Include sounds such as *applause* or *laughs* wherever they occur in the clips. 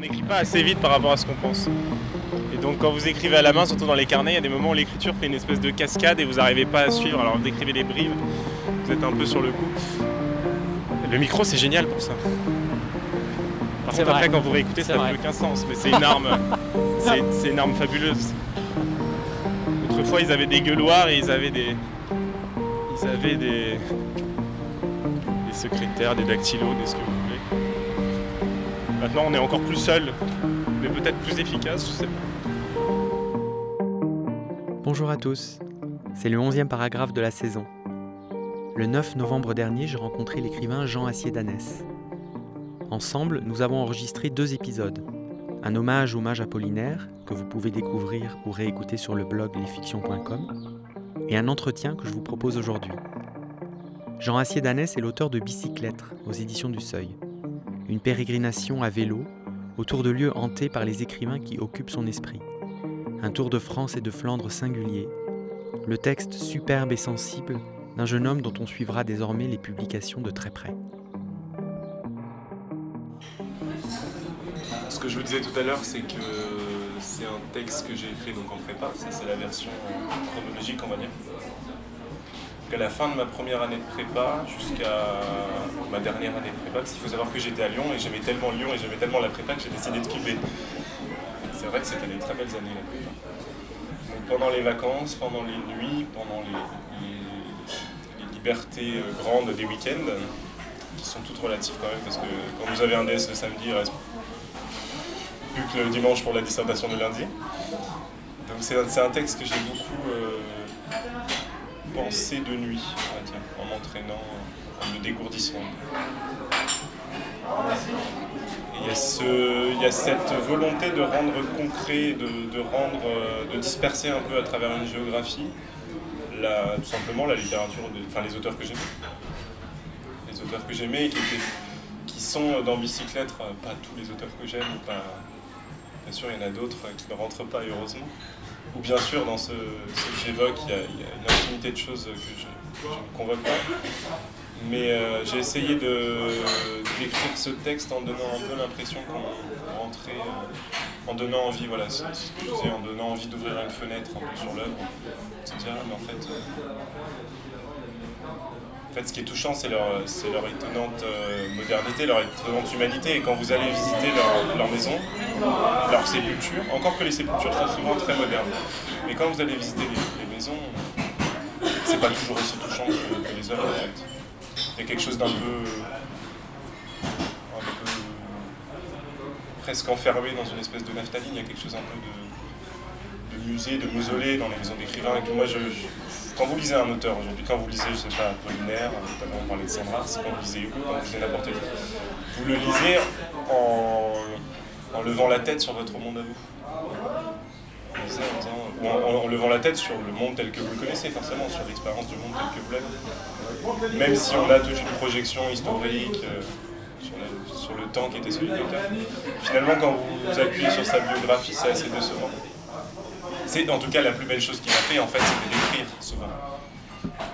on n'écrit pas assez vite par rapport à ce qu'on pense. Et donc quand vous écrivez à la main, surtout dans les carnets, il y a des moments où l'écriture fait une espèce de cascade et vous n'arrivez pas à suivre. Alors vous écrivez des bribes, vous êtes un peu sur le coup. Le micro c'est génial pour ça. Par contre après quand vous réécoutez ça n'a plus aucun sens, mais c'est une arme. *laughs* c'est une arme fabuleuse. Autrefois ils avaient des gueuloirs et ils avaient des. Ils avaient des. des secrétaires, des dactylos, des ce que vous voulez. Maintenant on est encore plus seul, mais peut-être plus efficace. Bonjour à tous, c'est le 11e paragraphe de la saison. Le 9 novembre dernier, j'ai rencontré l'écrivain Jean Assier-Danès. Ensemble, nous avons enregistré deux épisodes. Un hommage au mage Apollinaire, que vous pouvez découvrir ou réécouter sur le blog lesfictions.com, et un entretien que je vous propose aujourd'hui. Jean Assier-Danès est l'auteur de Bicyclette aux éditions du Seuil. Une pérégrination à vélo autour de lieux hantés par les écrivains qui occupent son esprit. Un tour de France et de Flandre singulier. Le texte superbe et sensible d'un jeune homme dont on suivra désormais les publications de très près. Ce que je vous disais tout à l'heure, c'est que c'est un texte que j'ai écrit donc en prépa, c'est la version chronologique on va dire. À la fin de ma première année de prépa jusqu'à ma dernière année de prépa, parce qu'il faut savoir que j'étais à Lyon et j'aimais tellement Lyon et j'aimais tellement la prépa que j'ai décidé de quitter. C'est vrai que c'était des très belles années la prépa. Donc pendant les vacances, pendant les nuits, pendant les, libertés euh, grandes des week-ends, qui sont toutes relatives quand même, parce que quand vous avez un DS le samedi, il reste plus que le dimanche pour la dissertation de lundi. Donc c'est un, texte que j'ai beaucoup euh, pensé de nuit, dire, en m'entraînant, en me dégourdissant. Il y, a ce, il y, a cette volonté de rendre concret, de, de, rendre, euh, de disperser un peu à travers une géographie tout simplement la littérature, enfin les auteurs que j'aimais. Les auteurs que j'aimais et qui, qui sont dans Bicyclette, euh, pas tous les auteurs que j'aime, bien sûr il y en a d'autres qui ne rentrent pas heureusement. Ou bien sûr dans ce, que j'évoque, il, y, a une infinité de choses que je, ne convoque pas. Mais euh, j'ai essayé d'écrire ce texte en donnant un peu l'impression qu'on rentrait, euh, en donnant envie, voilà, ce, que je disais, en donnant envie d'ouvrir une fenêtre sur l'œuvre, etc. Mais en fait, euh, en fait, ce qui est touchant, c'est leur, leur, étonnante modernité, leur étonnante humanité. Et quand vous allez visiter leur, leur, maison, leur sépulture, encore que les sépultures sont souvent très modernes, mais quand vous allez visiter les, maisons, c'est pas toujours aussi touchant que, les œuvres en fait. Il y a quelque chose d'un peu, presque enfermé dans une espèce de naphtaline. Il y a quelque chose un peu de, musée, de mausolée dans les maisons d'écrivains. Moi, quand vous lisez un auteur aujourd'hui, quand vous lisez, je sais pas, Apollinaire, notamment on parlait de Sandras, quand vous lisez Hugo, quand vous lisez n'importe qui, vous le lisez en, en levant la tête sur votre monde à vous en, levant la tête sur le monde tel que vous le connaissez, forcément, sur l'expérience du monde tel que vous l'avez. Même si on a toute une projection historique euh, sur, le temps qui était celui de l'auteur, finalement, quand vous vous appuyez sur sa biographie, c'est assez décevant. C'est en tout cas la plus belle chose qu'il a fait, en fait, c'était d'écrire, souvent.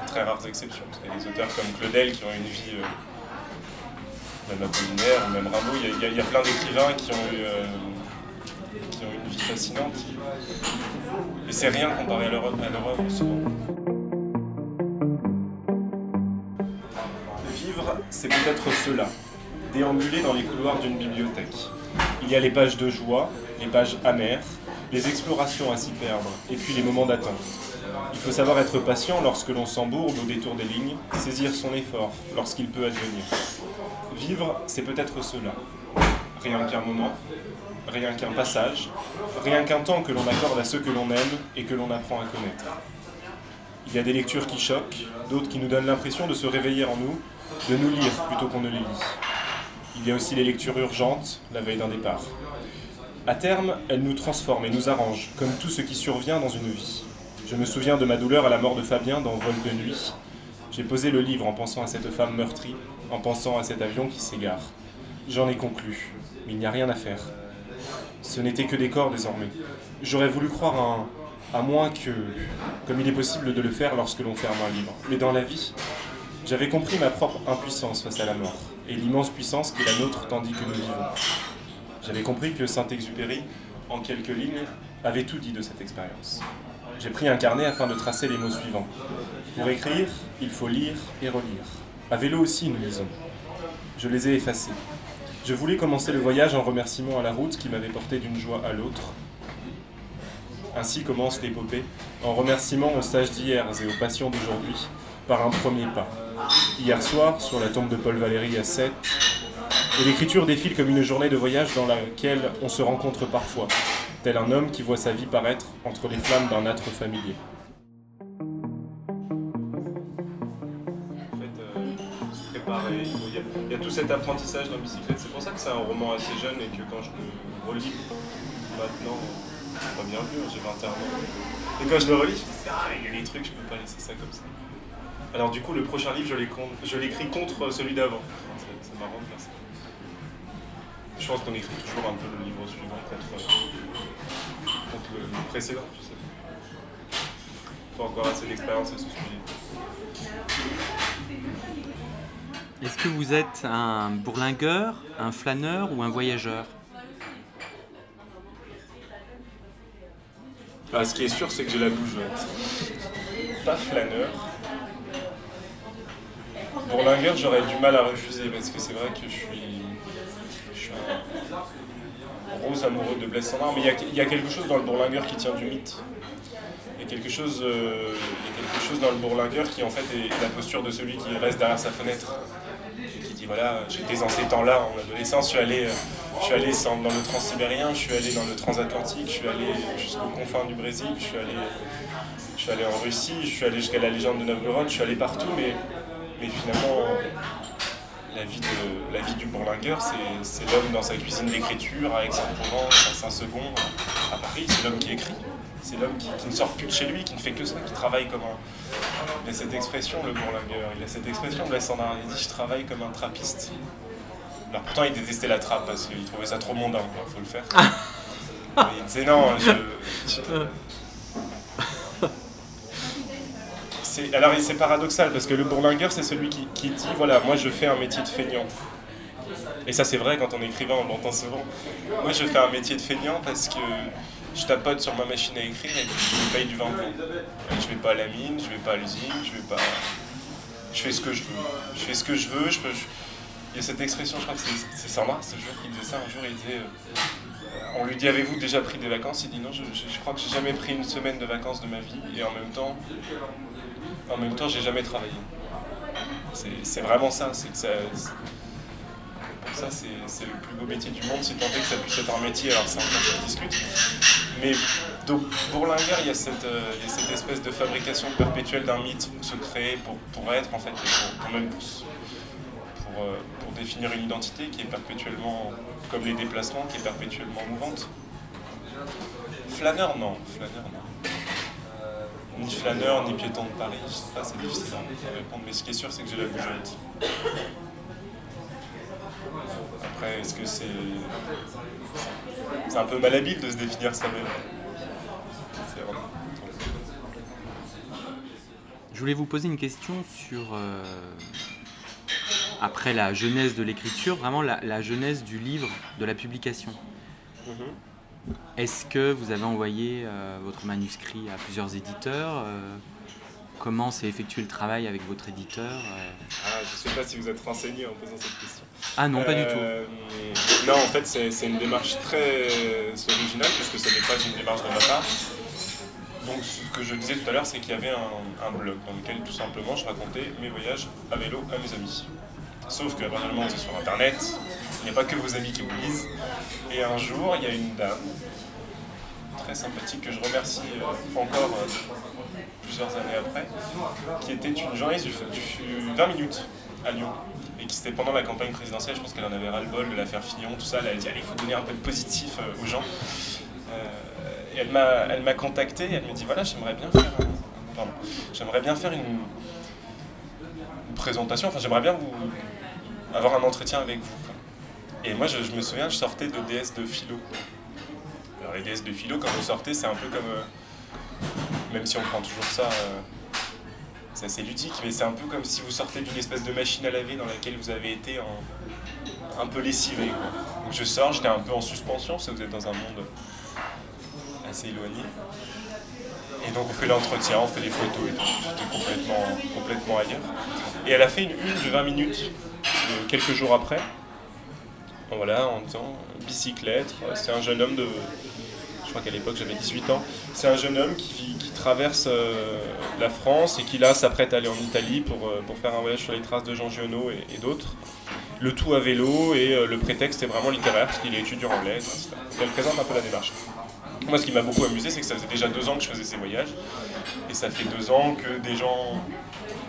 Très rares exceptions, qu'il y a des auteurs comme Claudel qui ont une vie. Euh, même Apollinaire, même Rimbaud, il y, a, plein d'écrivains qui ont eu euh, qui ont une vie fascinante. Et c'est rien comparé à leur, œuvre souvent. Vivre, c'est peut-être cela, déambuler dans les couloirs d'une bibliothèque. Il y a les pages de joie, les pages amères, les explorations à s'y perdre, et puis les moments d'attente. Il faut savoir être patient lorsque l'on s'embourbe au détour des lignes, saisir son effort lorsqu'il peut advenir. Vivre, c'est peut-être cela. Rien qu'un moment, rien qu'un passage, rien qu'un temps que l'on accorde à ceux que l'on aime et que l'on apprend à connaître. Il y a des lectures qui choquent, d'autres qui nous donnent l'impression de se réveiller en nous, de nous lire plutôt qu'on ne les lit. Il y a aussi les lectures urgentes, la veille d'un départ. À terme, elles nous transforment et nous arrangent, comme tout ce qui survient dans une vie. Je me souviens de ma douleur à la mort de Fabien dans Vol de nuit. J'ai posé le livre en pensant à cette femme meurtrie, en pensant à cet avion qui s'égare. J'en ai conclu, mais il n'y a rien à faire. Ce n'était que des corps désormais. J'aurais voulu croire à, à moins que, comme il est possible de le faire lorsque l'on ferme un livre. Mais dans la vie, j'avais compris ma propre impuissance face à la mort et l'immense puissance qui est la nôtre tandis que nous vivons. J'avais compris que Saint-Exupéry, en quelques lignes, avait tout dit de cette expérience. J'ai pris un carnet afin de tracer les mots suivants. Pour écrire, il faut lire et relire. À vélo aussi, nous lisons. Je les ai effacés. Je voulais commencer le voyage en remerciement à la route qui m'avait porté d'une joie à l'autre. Ainsi commence l'épopée, en remerciement aux sages d'hier et aux patients d'aujourd'hui, par un premier pas. Hier soir, sur la tombe de Paul Valéry à 7, et l'écriture défile comme une journée de voyage dans laquelle on se rencontre parfois, tel un homme qui voit sa vie paraître entre les flammes d'un âtre familier. En fait, euh, se préparer, il y, a, tout cet apprentissage dans bicyclette. C'est pour ça que c'est un roman assez jeune et que quand je le relis maintenant, pas bien vu, j'ai 21 ans. Et quand je le relis, je me dis, ah, il y a des trucs, je peux pas laisser ça comme ça. Alors du coup, le prochain livre, je l'écris contre celui d'avant. C'est marrant de faire ça. Je pense qu'on écrit toujours un peu le livre suivant contre, contre le, le précédent. Je sais. Pas encore assez d'expérience à ce sujet. Est-ce que vous êtes un bourlingueur, un flâneur ou un voyageur? Ah, ce qui est sûr, c'est que j'ai la bougeotte. Pas flâneur. Bourlingueur, j'aurais du mal à refuser parce que c'est vrai que je suis un rose amoureux de Blaise Sandrard, mais il y, a, quelque chose dans le bourlingueur qui tient du mythe. Il y a quelque chose, euh, y a quelque chose dans le bourlingueur qui en fait est la posture de celui qui reste derrière sa fenêtre. Qui dit voilà, j'étais en ces temps-là, en adolescence, je suis allé, euh, je suis allé dans le transsibérien, je suis allé dans le transatlantique, je suis allé jusqu'aux confins du Brésil, je suis allé, je suis allé en Russie, je suis allé jusqu'à la légende de Novgorod, je suis allé partout, mais finalement, la vie, de, la vie du bourlingueur, c'est l'homme dans sa cuisine d'écriture, à Aix-en-Provence, à Saint-Segon, à Paris, c'est l'homme qui écrit. C'est l'homme qui, qui ne sort plus de chez lui, qui ne fait que ça, qui travaille comme un. Il a cette expression, le bourlingueur. Il a cette expression. Il dit Je travaille comme un trappiste. Alors pourtant, il détestait la trappe parce qu'il trouvait ça trop mondain, il faut le faire. Mais *laughs* il disait Non, je. je- Alors c'est paradoxal parce que le bourlingueur c'est celui qui, dit voilà moi je fais un métier de feignant. Et ça c'est vrai quand on est écrivain on l'entend souvent. Moi je fais un métier de feignant parce que je tapote sur ma machine à écrire et je paye du vin blanc. Et je vais pas à la mine je vais pas à l'usine je vais pas je fais ce que je veux. Je fais ce que je veux je peux il y a cette expression je crois que c'est Sandra ce jour qui disait ça un jour il disait euh, on lui dit avez-vous déjà pris des vacances? Il dit non je, je- je crois que j'ai jamais pris une semaine de vacances de ma vie et en même temps en même temps, j'ai jamais travaillé. C'est vraiment ça. C'est que ça. Pour ça, c'est le plus beau métier du monde, si tant est que ça puisse être un métier. Alors, ça se discute. Mais a cette, euh, il y a cette espèce de fabrication perpétuelle d'un mythe pour se créer, pour, pour être, en fait, pour, pour même pour, pour, euh, pour définir une identité qui est perpétuellement, comme les déplacements, qui est perpétuellement mouvante. Flâneur. Flâneur, non ni flâneur, ni piéton de Paris, je sais pas, c'est difficile à répondre, mais ce qui est sûr, c'est que j'ai la bougeotte. Après, est-ce que c'est. C'est un peu malhabile de se définir soi-même? Vraiment. Je voulais vous poser une question sur, euh, après la genèse de l'écriture, vraiment la, la genèse du livre, de la publication. Mhm. Est-ce que vous avez envoyé euh, votre manuscrit à plusieurs éditeurs euh, Comment s'est effectué le travail avec votre éditeur euh? Ah, je sais pas si vous êtes renseigné en posant cette question. Ah non, pas du tout. Non, en fait, c'est c'est une démarche très originale, parce que ce n'est pas une démarche de ma part. Donc, ce que je disais tout à l'heure, c'est qu'il y avait un, un blog dans lequel, tout simplement, je racontais mes voyages à vélo à mes amis. Sauf que, normalement, c'est sur Internet, il n'y a pas que vos amis qui vous lisent. Et un jour, il y a une dame, très sympathique, que je remercie euh, encore euh, plusieurs années après, qui était une journaliste du, du 20 minutes à Lyon. Et qui c'était pendant la campagne présidentielle, je pense qu'elle en avait ras-le-bol de l'affaire Fillon, tout ça. Elle a dit allez, il faut donner un peu de positif euh, aux gens. Et elle m'a, elle m'a contacté et elle me dit voilà, j'aimerais bien faire, j'aimerais bien faire une, une présentation, enfin j'aimerais bien vous avoir un entretien avec vous. Et moi, je, je me souviens, je sortais de DS de philo. Alors les DS de philo, quand vous sortez, c'est un peu comme, euh, même si on prend toujours ça, euh, c'est assez ludique, mais c'est un peu comme si vous sortez d'une espèce de machine à laver dans laquelle vous avez été un peu lessivé. Donc je sors, j'étais un peu en suspension, parce que vous êtes dans un monde assez éloigné. Et donc on fait l'entretien, on fait des photos et tout. J'étais complètement, complètement ailleurs. Et elle a fait une une de 20 minutes quelques jours après. Voilà, en disant bicyclette. C'est un jeune homme de. Je crois qu'à l'époque j'avais 18 ans. C'est un jeune homme qui, traverse euh, la France et qui là s'apprête à aller en Italie pour, euh, pour faire un voyage sur les traces de Jean Giono et, d'autres. Le tout à vélo et euh, le prétexte est vraiment littéraire parce qu'il est étudiant en lettres. Elle présente un peu la démarche. Moi, ce qui m'a beaucoup amusé, c'est que ça faisait déjà deux ans que je faisais ces voyages. Et ça fait deux ans que des gens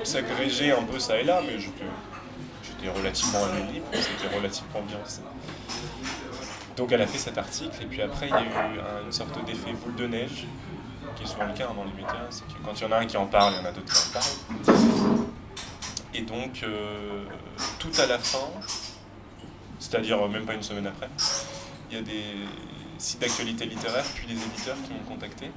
s'agrégeaient un peu ça et là, mais j'étais relativement à libre, c'était relativement bien. Donc elle a fait cet article, et puis après, il y a eu une sorte d'effet boule de neige, qui est souvent le cas hein, dans les médias, c'est que quand il y en a un qui en parle, il y en a d'autres qui en parlent. Et donc, euh, tout à la fin, c'est-à-dire même pas une semaine après, il y a des, sites d'actualité littéraire, puis les éditeurs qui m'ont contacté.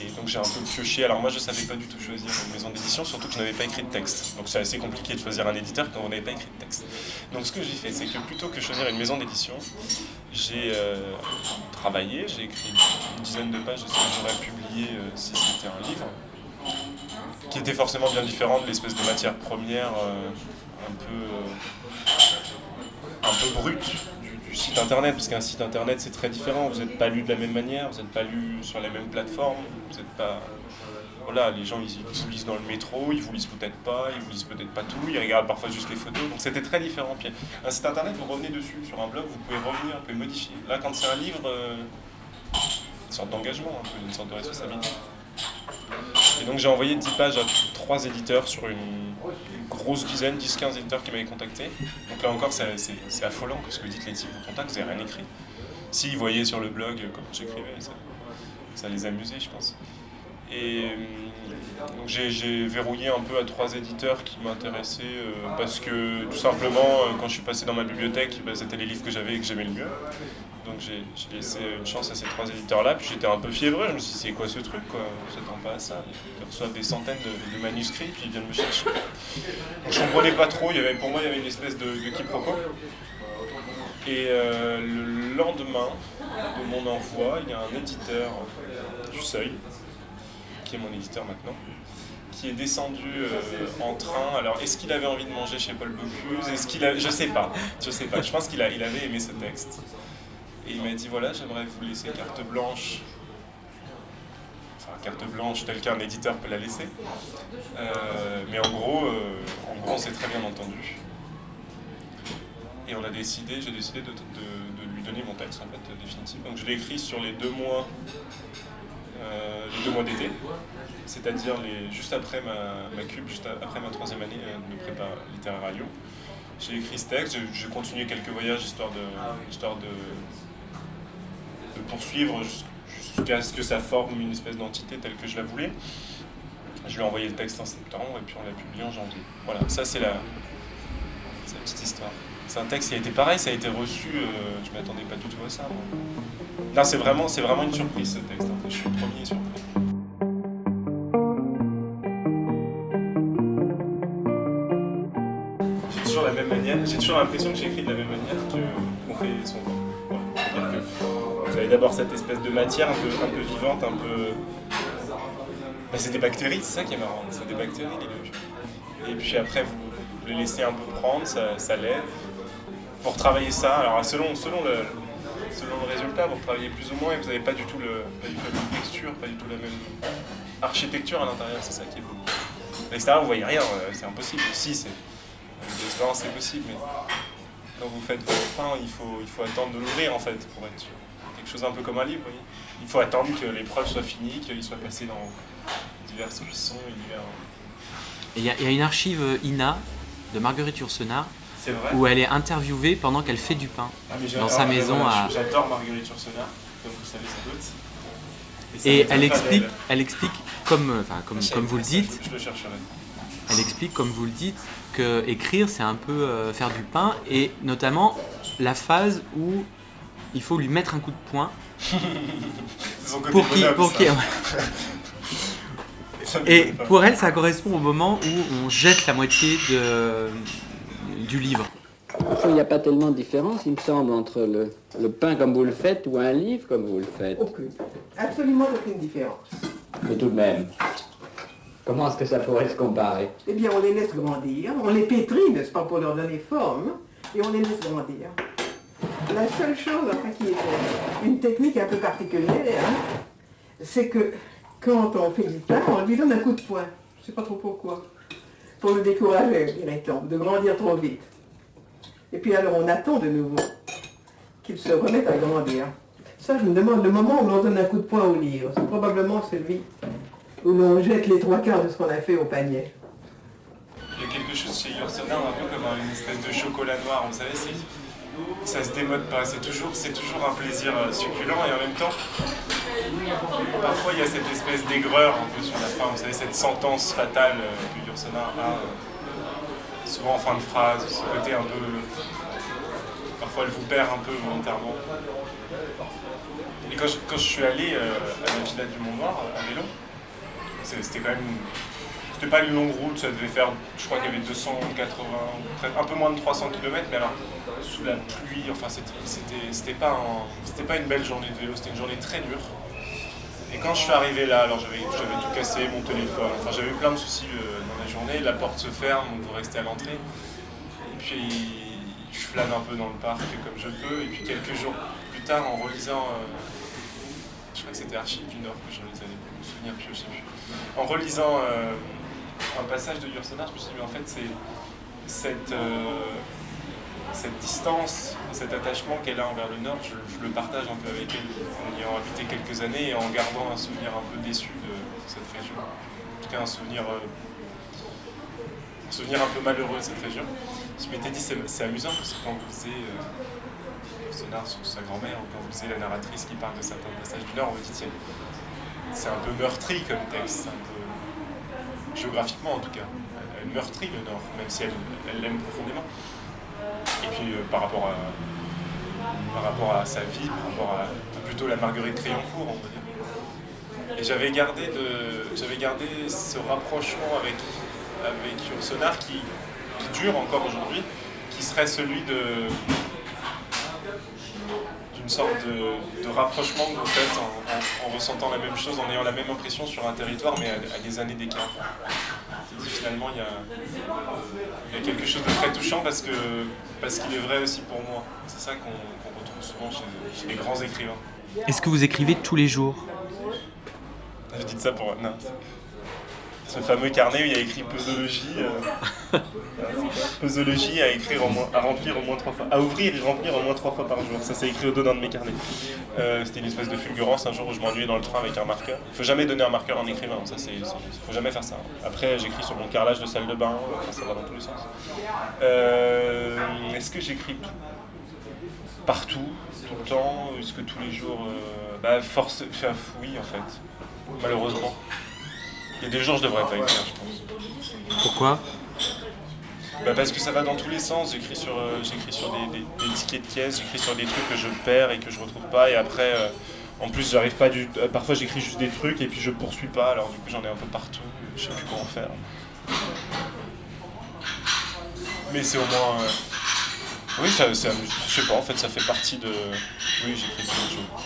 Et donc j'ai un peu pioché. Alors moi je savais pas du tout choisir une maison d'édition, surtout que je n'avais pas écrit de texte. Donc c'est assez compliqué de choisir un éditeur quand on n'avait pas écrit de texte. Donc ce que j'ai fait, c'est que plutôt que choisir une maison d'édition, j'ai euh, travaillé, j'ai écrit une dizaine de pages de ce que j'aurais publié euh, si c'était un livre, qui était forcément bien différent de l'espèce de matière première euh, un peu, un peu brute site internet, parce qu'un site internet c'est très différent, vous n'êtes pas lu de la même manière, vous n'êtes pas lu sur les mêmes plateformes, vous n'êtes pas. Voilà, les gens ils, vous lisent dans le métro, ils vous lisent peut-être pas, ils vous lisent peut-être pas tout, ils regardent parfois juste les photos, donc c'était très différent. Un site internet, vous revenez dessus, sur un blog, vous pouvez revenir, vous pouvez modifier. Là, quand c'est un livre, euh, une sorte d'engagement, une sorte de responsabilité. Et donc j'ai envoyé 10 pages à trois éditeurs sur une grosse dizaine, 10-15 éditeurs qui m'avaient contacté. Donc là encore, c'est affolant parce que vous dites les types vous contactent, vous n'avez rien écrit. S'ils voyaient sur le blog comment j'écrivais, ça, les amusait, je pense. Et euh, j'ai verrouillé un peu à trois éditeurs qui m'intéressaient euh, parce que tout simplement, euh, quand je suis passé dans ma bibliothèque, bah, c'était les livres que j'avais et que j'aimais le mieux. Donc j'ai laissé une chance à ces trois éditeurs-là, puis j'étais un peu fiévreux, je me suis dit c'est quoi ce truc quoi? On s'attend pas à ça. Ils reçoivent des centaines de, manuscrits, puis ils viennent me chercher. Donc je comprenais pas trop, il y avait, pour moi il y avait une espèce de, de quiproquo. Et euh, le lendemain de mon envoi, il y a un éditeur du Seuil, qui est mon éditeur maintenant, qui est descendu euh, en train. Alors, est-ce qu'il avait envie de manger chez Paul Bocuse? Est-ce qu'il a... Je sais pas. Je sais pas. Je pense qu'il a... il avait aimé ce texte. Et il m'a dit voilà, j'aimerais vous laisser carte blanche. Enfin, carte blanche telle qu'un éditeur peut la laisser. Euh, mais en gros, euh, en gros, on s'est très bien entendu. Et on a décidé, j'ai décidé de, lui donner mon texte en fait définitif. Donc je l'ai écrit sur les deux mois, les deux mois d'été, c'est-à-dire juste après ma, ma cube, juste après ma troisième année de prépa littéraire radio. J'ai écrit ce texte, j'ai continué quelques voyages histoire de, histoire de poursuivre jusqu'à ce que ça forme une espèce d'entité telle que je la voulais. Je lui ai envoyé le texte en septembre et puis on l'a publié en janvier. Voilà, ça c'est la, petite histoire. C'est un texte qui a été pareil, ça a été reçu, euh, je m'attendais pas du tout à ça. Là c'est vraiment, c'est vraiment une surprise ce texte, je suis le premier surpris. J'ai toujours la même manière, j'ai toujours l'impression que j'écris de la même manière qu'on fait son vous avez d'abord cette espèce de matière un peu, un peu vivante, un peu. Bah, c'est des bactéries, c'est ça qui est marrant, c'est des bactéries les Et puis après, vous, les laissez un peu prendre, ça, lève. Pour travailler ça, alors selon, le, le résultat, vous travaillez plus ou moins et vous n'avez pas du tout le, la même texture, pas du tout la même architecture à l'intérieur, c'est ça qui est beau. À l'extérieur, vous voyez rien, euh, c'est impossible. Si, c'est. L'expérience, c'est possible, mais quand vous faites votre pain, il faut, il attendre de l'ouvrir en fait pour être sûr chose un peu comme un livre. Il faut attendre que l'épreuve soit finie, qu'il soit passé dans diverses cuissons il y, a une archive euh, INA de Marguerite Yourcenar où elle est interviewée pendant qu'elle fait du pain ah, dans sa maison à. J'adore Marguerite Yourcenar, comme vous savez sans doute. Et, elle explique, elle explique comme, euh, enfin, comme, comme vous le dites. Je le chercherai. Elle explique, comme vous le dites, que écrire c'est un peu euh, faire du pain et notamment la phase où il faut lui mettre un coup de poing. *laughs* pour qui, pour qui Ça me *laughs* Et pour elle, ça correspond au moment où on jette la moitié de, du livre. Il n'y a pas tellement de différence, il me semble, entre le, le pain comme vous le faites ou un livre comme vous le faites. Aucune. Absolument aucune différence. Mais tout de même, comment est-ce que ça pourrait se comparer? Eh bien, on les laisse grandir, on les pétrit, n'est-ce pas, pour leur donner forme, et on les laisse grandir. La seule chose, enfin, qui est une technique un peu particulière, hein, c'est que quand on fait du pain, on lui donne un coup de poing. Je ne sais pas trop pourquoi. Pour le décourager, dirait-on, de grandir trop vite. Et puis alors, on attend de nouveau qu'il se remette à grandir. Ça, je me demande le moment où l'on donne un coup de poing au livre. C'est probablement celui où l'on jette les trois quarts de ce qu'on a fait au panier. Il y a quelque chose chez Yourcenar un peu comme une espèce de chocolat noir, vous savez, c'est, ça se démode pas, c'est toujours, c'est toujours un plaisir euh, succulent et en même temps, parfois il y a cette espèce d'aigreur un peu sur la fin, vous savez, cette sentence fatale euh, que Yourcenar a, euh, souvent en fin de phrase, ce côté un peu. Parfois elle vous perd un peu volontairement. Et quand je, quand je suis allé à la Villa du Mont-Noir, à vélo, c'était quand même c'était pas une longue route, ça devait faire, je crois qu'il y avait 280, peut-être un peu moins de 300 km, mais alors sous la pluie, enfin c'était- pas, un- pas une belle journée de vélo, c'était une journée très dure. Et quand je suis arrivé là, alors j'avais tout cassé, mon téléphone, enfin j'avais eu plein de soucis euh, dans la journée, la porte se ferme, on doit rester à l'entrée. Et puis je flâne un peu dans le parc comme je peux, et puis quelques jours plus tard en relisant, euh, je crois que c'était Archives du Nord que je relisais, me souvenir plus, je sais plus. En relisant euh, un passage de Yourcenar, je me suis dit, mais en fait, c'est cette, euh, cette distance, cet attachement qu'elle a envers le Nord, je, le partage un peu avec elle, en y ayant habité quelques années et en gardant un souvenir un peu déçu de cette région. En tout cas, un souvenir, euh, un souvenir un peu malheureux de cette région. Je m'étais dit, c'est amusant parce que quand vous lisez euh, sur sa grand-mère, ou quand vous lisez la narratrice qui parle de certains passages du Nord, on vous dit, tiens, c'est un peu meurtri comme texte, géographiquement en tout cas. Elle meurtrit le Nord, même si elle l'aime profondément. Et puis euh, par, rapport à, par rapport à sa vie, par rapport à plutôt la Marguerite Crayoncourt, on va dire. Et j'avais gardé, de, j'avais gardé ce rapprochement avec, avec Yourcenar qui dure encore aujourd'hui, qui serait celui de d'une sorte de, de rapprochement que vous faites en, en- en ressentant la même chose, en ayant la même impression sur un territoire, mais à, à des années d'écart. Finalement, il y, a, il y a quelque chose de très touchant parce que parce qu'il est vrai aussi pour moi. C'est ça qu'on retrouve souvent chez, chez les grands écrivains. Est-ce que vous écrivez tous les jours? Vous dites ça pour non. Ce fameux carnet où il y a écrit posologie, euh, *laughs* posologie à écrire en moins, à remplir au moins trois fois, à ouvrir et remplir au moins trois fois par jour. Ça c'est écrit au dos d'un de mes carnets. Euh, C'était une espèce de fulgurance un jour où je m'ennuyais dans le train avec un marqueur. Il faut jamais donner un marqueur à un écrivain, ça c'est, faut jamais faire ça. Après j'écris sur mon carrelage de salle de bain, enfin, ça va dans tous les sens. Euh, Est-ce que j'écris tout? Partout, tout le temps? Est-ce que tous les jours euh, Bah force, oui en fait, malheureusement. Il y a des jours je devrais pas écrire, je pense. Pourquoi? Bah parce que ça va dans tous les sens. J'écris sur, euh, j'écris sur des, des- des tickets de caisse, j'écris sur des trucs que je perds et que je retrouve pas. Et après, euh, en plus, j'arrive pas du. euh, parfois, j'écris juste des trucs et puis je poursuis pas. Alors du coup, j'en ai un peu partout. Je sais plus comment faire. Mais c'est au moins. Oui, ça, c'est. Je sais pas. En fait, ça fait partie de. Oui, j'écris tous les jours.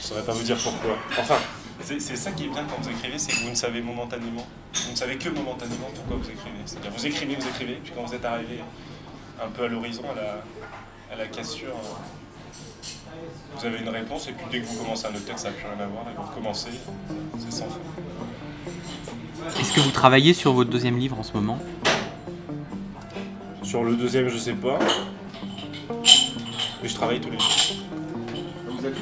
Je saurais pas vous dire pourquoi. Enfin. C'est ça qui est bien quand vous écrivez, c'est que vous ne savez momentanément, vous ne savez que momentanément pourquoi vous écrivez. C'est-à-dire vous écrivez, vous écrivez, puis quand vous êtes arrivé un peu à l'horizon, à la, à la cassure, vous avez une réponse, et puis dès que vous commencez un autre texte, ça n'a plus rien à voir, et vous recommencez, c'est sans fin. Est-ce que vous travaillez sur votre deuxième livre en ce moment? Sur le deuxième, je sais pas, mais je travaille tous les jours. Vous êtes